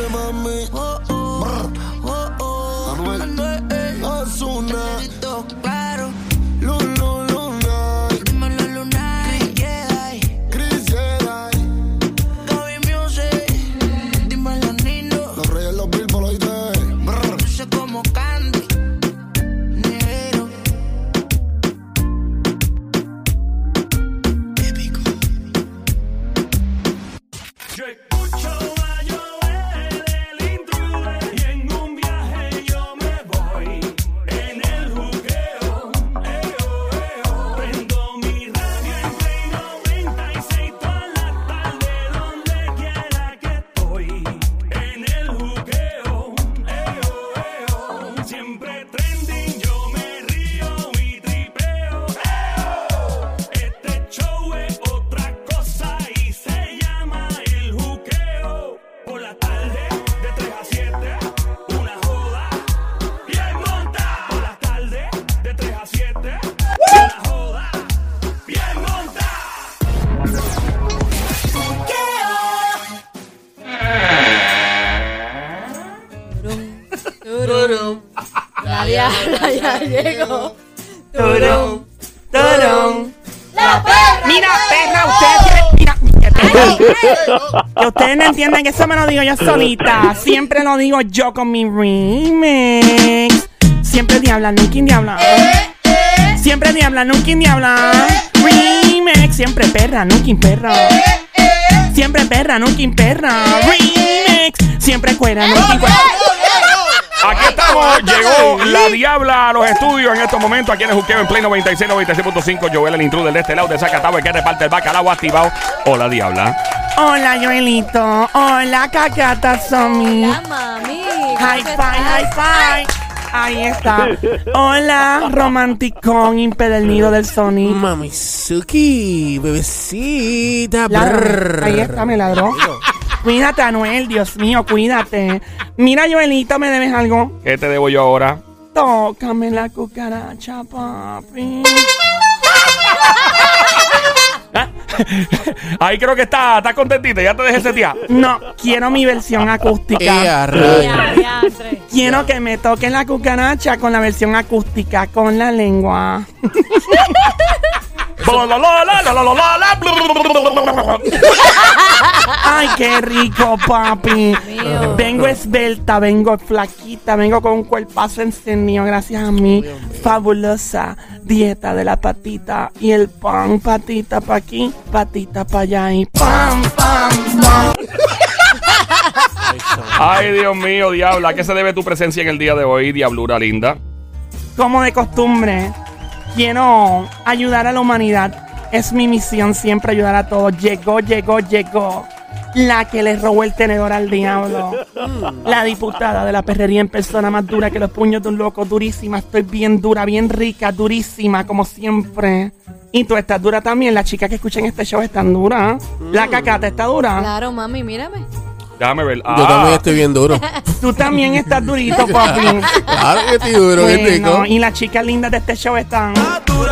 Suéltate, mami. Oh, oh, Brr. oh, oh. Turum. La diabla ya llegó. Turón, turón. La perra. Mira, perra, ustedes tienen. Mira, que ustedes no entienden que eso me lo digo yo solita. Siempre lo digo yo con mi remix. Siempre diabla, nunca diabla. Siempre diabla, nunca diabla. Remix, siempre perra, nunca perra. Siempre perra, nunca perra. Remix, siempre cuera, nunca cuera. Aquí estamos, llegó la diabla a los estudios en estos momentos. Aquí en el Juqueo en Play 96, 96.5. Joel, el intruder de este lado de Zacatau, que reparte el bacalao activado. Hola, diabla. Hola, Joelito. Hola, Cacata Somi. La mami. High five, high five. Ahí está. Hola, romanticón impedernido del Sony. Mamizuki, bebecita. Ladrón. brrr. Ahí está, me ladró. Cuídate, Anuel, Dios mío, cuídate. Mira, Joelito, ¿me debes algo? ¿Qué te debo yo ahora? Tócame la cucaracha, papi. ¿Ah? Ahí creo que está, está contentita. Ya te dejé ese tía. No, quiero mi versión acústica. Quiero que me toquen la cucaracha con la versión acústica, con la lengua. Ay, qué rico, papi. Mío. Vengo esbelta, vengo flaquita, vengo con un cuerpazo encendido gracias a mi fabulosa dieta de la patita y el pan, patita pa' aquí, patita pa' allá y pam, pam, pam. Ay, Dios mío, diabla. ¿A qué se debe tu presencia en el día de hoy, diablura linda? Como de costumbre, quiero ayudar a la humanidad. Es mi misión siempre ayudar a todos. Llegó, llegó, llegó. La que le robó el tenedor al diablo. La diputada de la perrería en persona más dura que los puños de un loco. Durísima, estoy bien dura, bien rica, durísima, como siempre. Y tú estás dura también. Las chicas que escuchan este show están duras. La cacata está dura. Claro, mami, mírame. Déjame ver. Yo Ah, también estoy bien duro. Tú también estás durito, papi. Claro que estoy duro, qué rico. Bueno, y las chicas lindas de este show están. Dura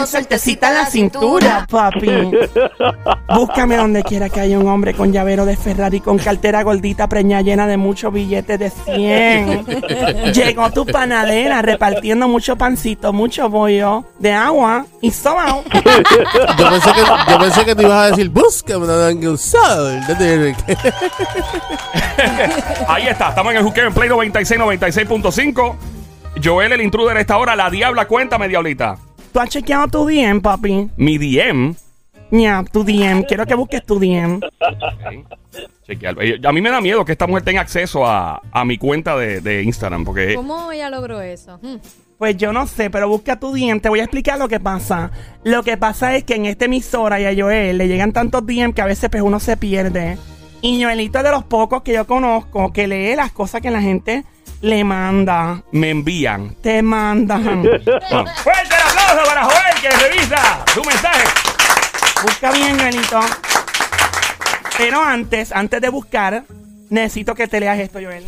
Tengo suertecita en la cintura, papi. Búscame donde quiera que haya un hombre con llavero de Ferrari, con cartera gordita preñada llena de muchos billetes de 100. Llegó tu panadera repartiendo mucho pancito, mucho bollo de agua y sobao. Yo pensé, que, yo pensé que te ibas a decir, búscame una danga sol. Ahí está, estamos en el juqueo en Play 96, 96.5. Joel, el intruder a esta hora. La diabla, cuéntame, diablita. ¿Tú has chequeado tu DM, papi? Mi DM. Ya, tu DM. Quiero que busques tu DM. Chequear. Eh, A mí me da miedo que esta mujer tenga acceso a, a mi cuenta de, de Instagram. Porque ¿Cómo ella logró eso? Hmm. Pues yo no sé, pero busca tu DM. Te voy a explicar lo que pasa. Lo que pasa es que en esta emisora y a Joel le llegan tantos DM que a veces pues uno se pierde. Y Joelito es de los pocos que yo conozco que lee las cosas que la gente le manda. me envían. Te mandan. Fuerte aplauso para Joel que revisa su mensaje. Busca bien, Joelito. Pero antes, antes de buscar, necesito que te leas esto, Joel.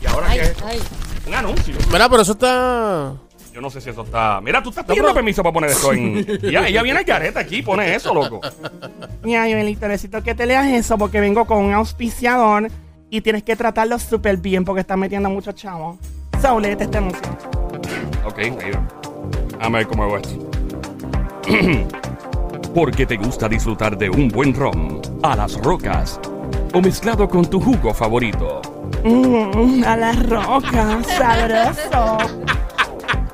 Y ahora Ay, ay. un anuncio. Mira, pero eso está. Yo no sé si eso está. Mira, tú estás pidiendo permiso para poner esto en. Ya, ella viene al careta aquí, pone eso, loco. Mira, Joelito, necesito que te leas eso porque vengo con un auspiciador y tienes que tratarlo súper bien porque están metiendo muchos chavos. So, léete este anuncio. Ok, ahí va. Déjame ver cómo hago esto. Porque te gusta disfrutar de un buen ron a las rocas o mezclado con tu jugo favorito. Mm, a la roca, sabroso.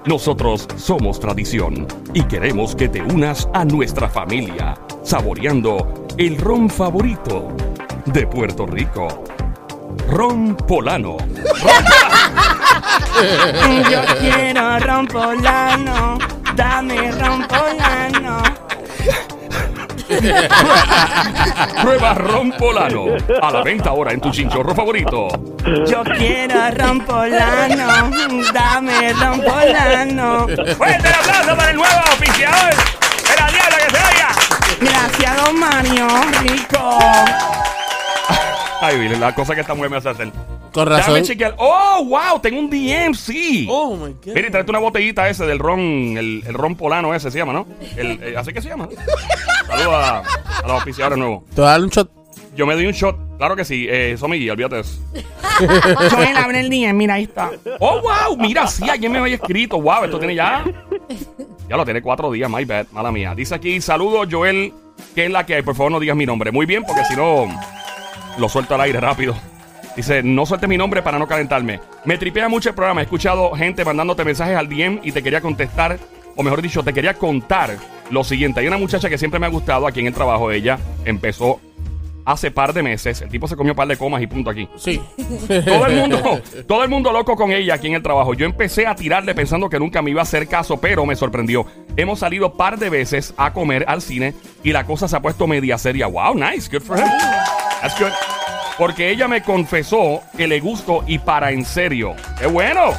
Nosotros somos tradición y queremos que te unas a nuestra familia, saboreando el ron favorito de Puerto Rico. Ron Polano. Yo quiero ron polano, dame ron polano. Prueba Ron Polano. A la venta ahora en tu chinchorro favorito. Yo quiero ron polano, dame ron polano. Fuerte el aplauso para el nuevo oficiador de la diabla que se oiga. Gracias, don Mario, rico. Ay, la cosa que esta mujer me hace hacer. Con Déjame razón. chequear. Oh, wow, tengo un DM, sí. Oh my god. Mire, tráete una botellita ese del ron, el, el ron polano ese se llama, ¿no? El, eh, ¿Así que se llama? Saludos a, a los oficiadores nuevos. Te voy a dar un shot. Yo me doy un shot. Claro que sí. Eh, eso, Miguel, olvídate de eso. Joel, abre el día, mira, ahí está. Oh, wow, mira, sí, alguien me había escrito. Wow, esto tiene ya. Ya lo tiene cuatro días, my bad, mala mía. Dice aquí, saludos, Joel, ¿qué es la que hay? Por favor, no digas mi nombre. Muy bien, porque si no, lo suelto al aire rápido. Dice, no sueltes mi nombre para no calentarme. Me tripea mucho el programa. He escuchado gente mandándote mensajes al DM y te quería contestar, o mejor dicho, te quería contar lo siguiente. Hay una muchacha que siempre me ha gustado aquí en el trabajo. Ella empezó hace par de meses. El tipo se comió un par de comas y punto aquí. Sí. Todo el mundo, todo el mundo loco con ella aquí en el trabajo. Yo empecé a tirarle pensando que nunca me iba a hacer caso, pero me sorprendió. Hemos salido par de veces a comer al cine y la cosa se ha puesto media seria. Wow, nice, good for him. That's good. Porque ella me confesó que le gustó y para en serio. ¡Qué bueno!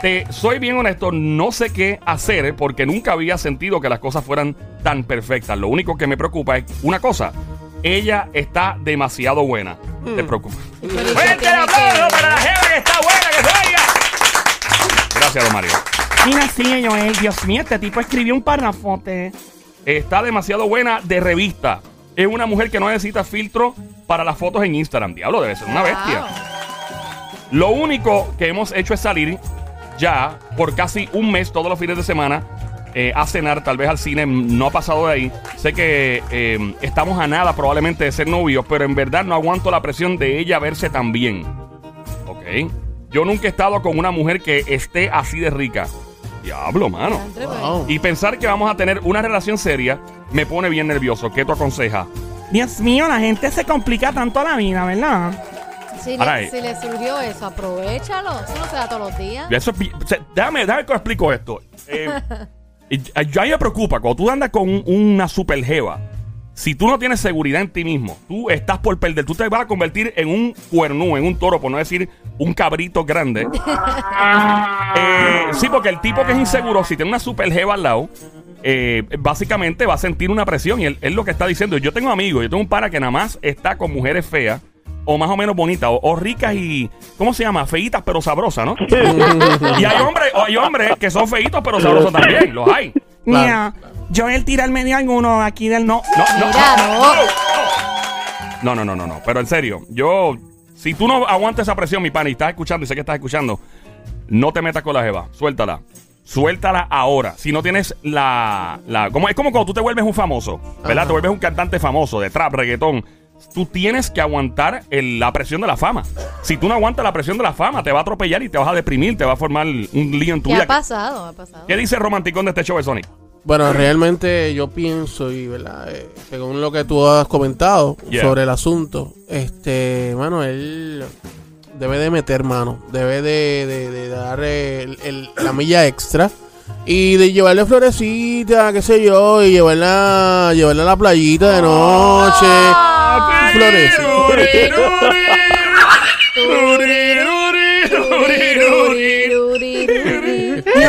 Te soy bien honesto, no sé qué hacer porque nunca había sentido que las cosas fueran tan perfectas. Lo único que me preocupa es una cosa. Ella está demasiado buena. Te preocupa. ¡Fuerte el aplauso para la jefa que está buena, que se oiga! Gracias, don Mario. Mira, sí, Joel, Dios mío, este tipo escribió un parrafote. Está demasiado buena de revista. Es una mujer que no necesita filtro para las fotos en Instagram. Diablo, debe ser una bestia. Lo único que hemos hecho es salir ya por casi un mes, todos los fines de semana, eh, a cenar, tal vez al cine. No ha pasado de ahí. Sé que eh, estamos a nada probablemente de ser novios, pero en verdad no aguanto la presión de ella verse tan bien. Ok. Yo nunca he estado con una mujer que esté así de rica. Diablo, mano. Wow. Y pensar que vamos a tener una relación seria me pone bien nervioso. ¿Qué tú aconsejas? Dios mío, la gente se complica tanto la vida, ¿verdad? Si, Ahora, le, si le surgió eso, aprovechalo. Eso no se da todos los días. Eso es bi- o sea, déjame, déjame que os explico esto. Eh, y- a- yo a mí me preocupa cuando tú andas con un- una super jeva. Si tú no tienes seguridad en ti mismo, tú estás por perder. Tú te vas a convertir en un cuernú, en un toro, por no decir un cabrito grande. Eh, sí, porque el tipo que es inseguro, si tiene una super jeva al lado, eh, básicamente va a sentir una presión. Y él, él lo que está diciendo, yo tengo amigos, yo tengo un para que nada más está con mujeres feas. O más o menos bonitas, o, o ricas y. ¿Cómo se llama? Feitas pero sabrosas, ¿no? y hay hombres, o hay hombres que son feitos pero sabrosos también, los hay. Mira, Joel tira al medio alguno aquí del no. No, no, Mira, no, no. no, no, no, no, no. Pero en serio, yo, si tú no aguantas esa presión, mi pana, y estás escuchando y sé que estás escuchando, no te metas con la jeva, suéltala. Suéltala ahora. Si no tienes la. la como, es como cuando tú te vuelves un famoso, ¿verdad? Ajá. Te vuelves un cantante famoso de trap, reggaetón. Tú tienes que aguantar el- la presión de la fama. Si tú no aguantas la presión de la fama, te va a atropellar y te vas a deprimir, te va a formar un lío en tu ¿Qué vida. ha pasado? Ha pasado. ¿Qué dice el romanticón de este show de Sonic? Bueno, realmente yo pienso y, ¿verdad? Eh, según lo que tú has comentado Yeah. sobre el asunto, este, mano, él debe de meter mano, debe de, de- de dar el- el- la milla extra y de llevarle florecita, qué sé yo, y llevarla, llevarla a la playita de noche. Flores.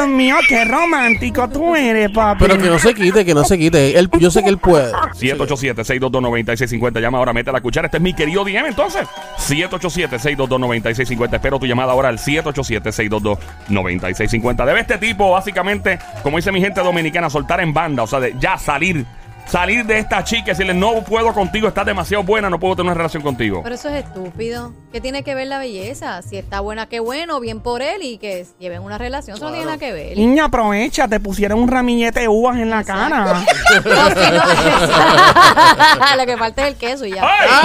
Dios mío, qué romántico tú eres, papi. Pero que no se quite, que no se quite. Él, yo sé que él puede. 787-622-9650. Llama ahora, mete la cuchara. Este es mi querido DM, entonces. 787-622-9650. Espero tu llamada ahora al 787-622-9650. Debe este tipo, básicamente, como dice mi gente dominicana, soltar en banda. O sea, de ya salir. Salir de esta chica y decirle, no puedo contigo, estás demasiado buena, no puedo tener una relación contigo. Pero eso es estúpido. ¿Qué tiene que ver la belleza? Si está buena, qué bueno, bien por él y que lleven una relación, eso no tiene nada que ver. Niña, aprovecha, te pusieron un ramillete de uvas en la cara. No, si no, lo que falta es el queso y ya. ¡Ay!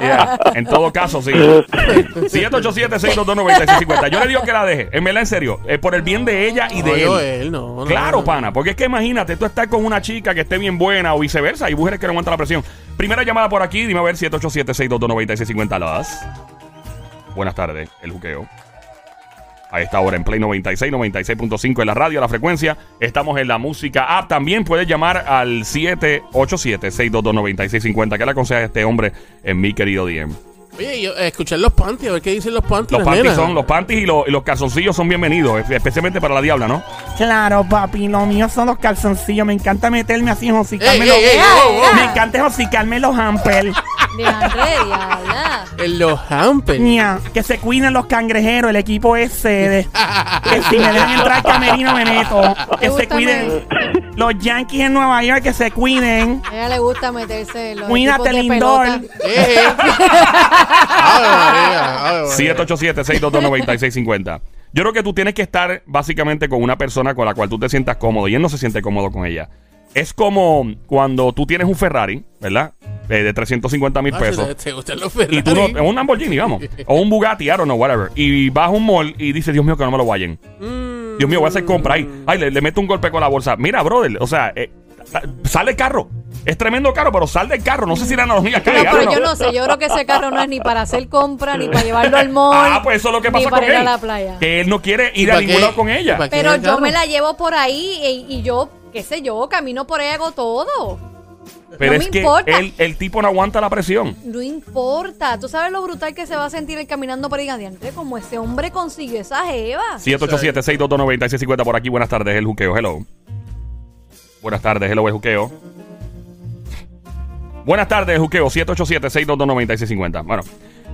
Yeah. En todo caso, sí. 787-622-9650. Yo le digo que la deje. En verdad, en serio. eh, por el bien de ella y de él. no, no, Claro, no. pana. Porque es que imagínate, tú estás con una chica que esté bien buena o viceversa. Hay mujeres que no aguantan la presión. Primera llamada por aquí. Dime a ver 787-622-9650. Las. Buenas tardes. El juqueo. A esta hora en Play 96, 96.5 en la radio, la frecuencia. Estamos en la música app. También puedes llamar al 787-622-9650. ¿Qué le aconseja a este hombre en mi querido DM? Oye, yo, eh, escuchar los panties, a ver qué dicen los panties. Los las panties nenas. son, los panties y los, y los calzoncillos son bienvenidos, especialmente para la diabla, ¿no? Claro, papi, lo mío son los calzoncillos. Me encanta meterme así Ey, los... Me encanta hocicarme los hampers. De diabla. En los hampers. Ña, que se cuiden los cangrejeros, el equipo ese de, que si me dejan entrar al camerino me meto. Que ¿Te se gusta cuiden los Yankees en Nueva York, que se cuiden. A ella le gusta meterse en los Cuídate, equipos de Lindor. pelota. Eh, eh. Ave María, ave María. 787-622-9650. Yo creo que tú tienes que estar básicamente con una persona con la cual tú te sientas cómodo y él no se siente cómodo con ella. Es como cuando tú tienes un Ferrari, ¿verdad? Eh, de 350 mil Ah, pesos. ¿te- ¿Te gustan los Y tú no, Ferrari? un Lamborghini, vamos. O un Bugatti, I don't know, whatever. Y vas a un mall y dices, Dios mío, que no me lo vayan. Mm. Dios mío, voy a hacer compra ahí. Ay, le, le meto un golpe con la bolsa. Mira, brother, o sea, eh, sa- sale el carro. Es tremendo carro, pero sal del carro. No sé si la analogía No, cae. I pero yo no sé, yo creo que ese carro no es ni para hacer compra, ni para llevarlo al mall. Ah, pues eso es lo que ni pasa para con ir él. a la playa. Que él no quiere ir a ningún qué? lado con ella. ¿Para qué Pero yo me la llevo por ahí y, y yo, qué sé yo, camino por ahí, hago todo. Pero no es me que importa. el, el tipo no aguanta la presión. No importa. ¿Tú sabes lo brutal que se va a sentir el caminando por ahí? Adiante, como ese hombre consiguió esa jeva. 787-622-9650 por aquí. Buenas tardes, el juqueo. Hello. Buenas tardes, hello, el juqueo. Buenas tardes, juqueo. 787-622-9650. Bueno.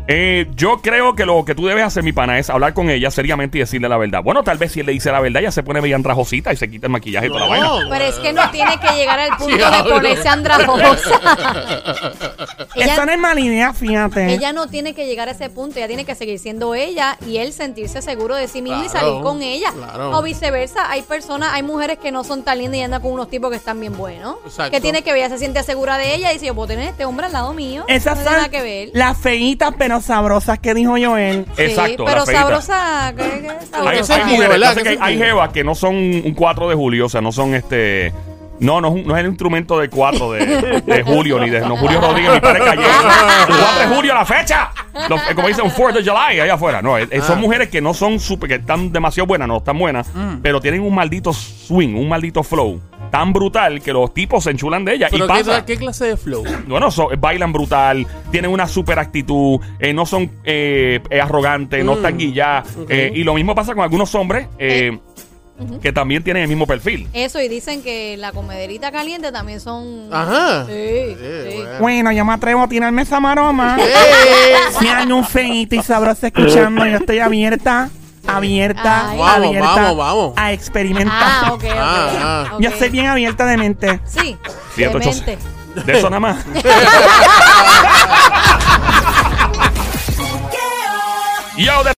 Eh, yo creo que lo que tú debes hacer, mi pana, es hablar con ella seriamente y decirle la verdad. Bueno, tal vez si él le dice la verdad, ella se pone bien andrajosita y se quita el maquillaje y toda la vaina. Pero es que no tiene que llegar al punto de ponerse andrajosa. Esa ella, no es mala idea, fíjate. ella no tiene que llegar a ese punto, ella tiene que seguir siendo ella y él sentirse seguro de sí mismo y Claro, salir con ella. claro. O viceversa, hay personas, hay mujeres que no son tan lindas y andan con unos tipos que están bien buenos. Exacto. Que tiene que ver, ella se siente segura de ella y dice, yo puedo tener este hombre al lado mío. Esas no son tiene nada que ver. las feitas pero sabrosas que dijo Joel. Sí, Exacto, la pero feita. sabrosa, ¿qué- qué Hay, sabrosa? ¿Qué hay sentido, mujeres, verdad? pasa ¿Qué que hay- hay sentido? jevas que no son un 4 de julio, o sea, no son este. No, no es, un- no es el instrumento de 4 de, de julio, ni de no, Julio Rodríguez, ni padre Calle. 4 de julio, la fecha. Los- eh, como dicen, un 4 de July, allá afuera. No, eh, eh, son Ah. mujeres que no son super, que están demasiado buenas, no están buenas, Mm. pero tienen un maldito swing, un maldito flow tan brutal que los tipos se enchulan de ella. Y ¿Pero qué, pasa. qué clase de flow? Bueno, so- bailan brutal, tienen una super actitud, eh, no son eh, eh, arrogantes, no Mm, están guilladas. ok. eh, y lo mismo pasa con algunos hombres eh, que también tienen el mismo perfil. Eso, y dicen que la comederita caliente también son... Ajá. Sí, Eh, sí. bueno. Bueno, yo me atrevo a tirarme esa maroma. Si hay un feito y sabroso escuchando, yo estoy abierta, abierta, Ay. Vamos, abierta vamos, vamos. a experimentar. Ah, ok, ok. Ah, ah. ok. Yo soy bien abierta de mente. Sí, ocho, demente. De eso nada más. Yo, de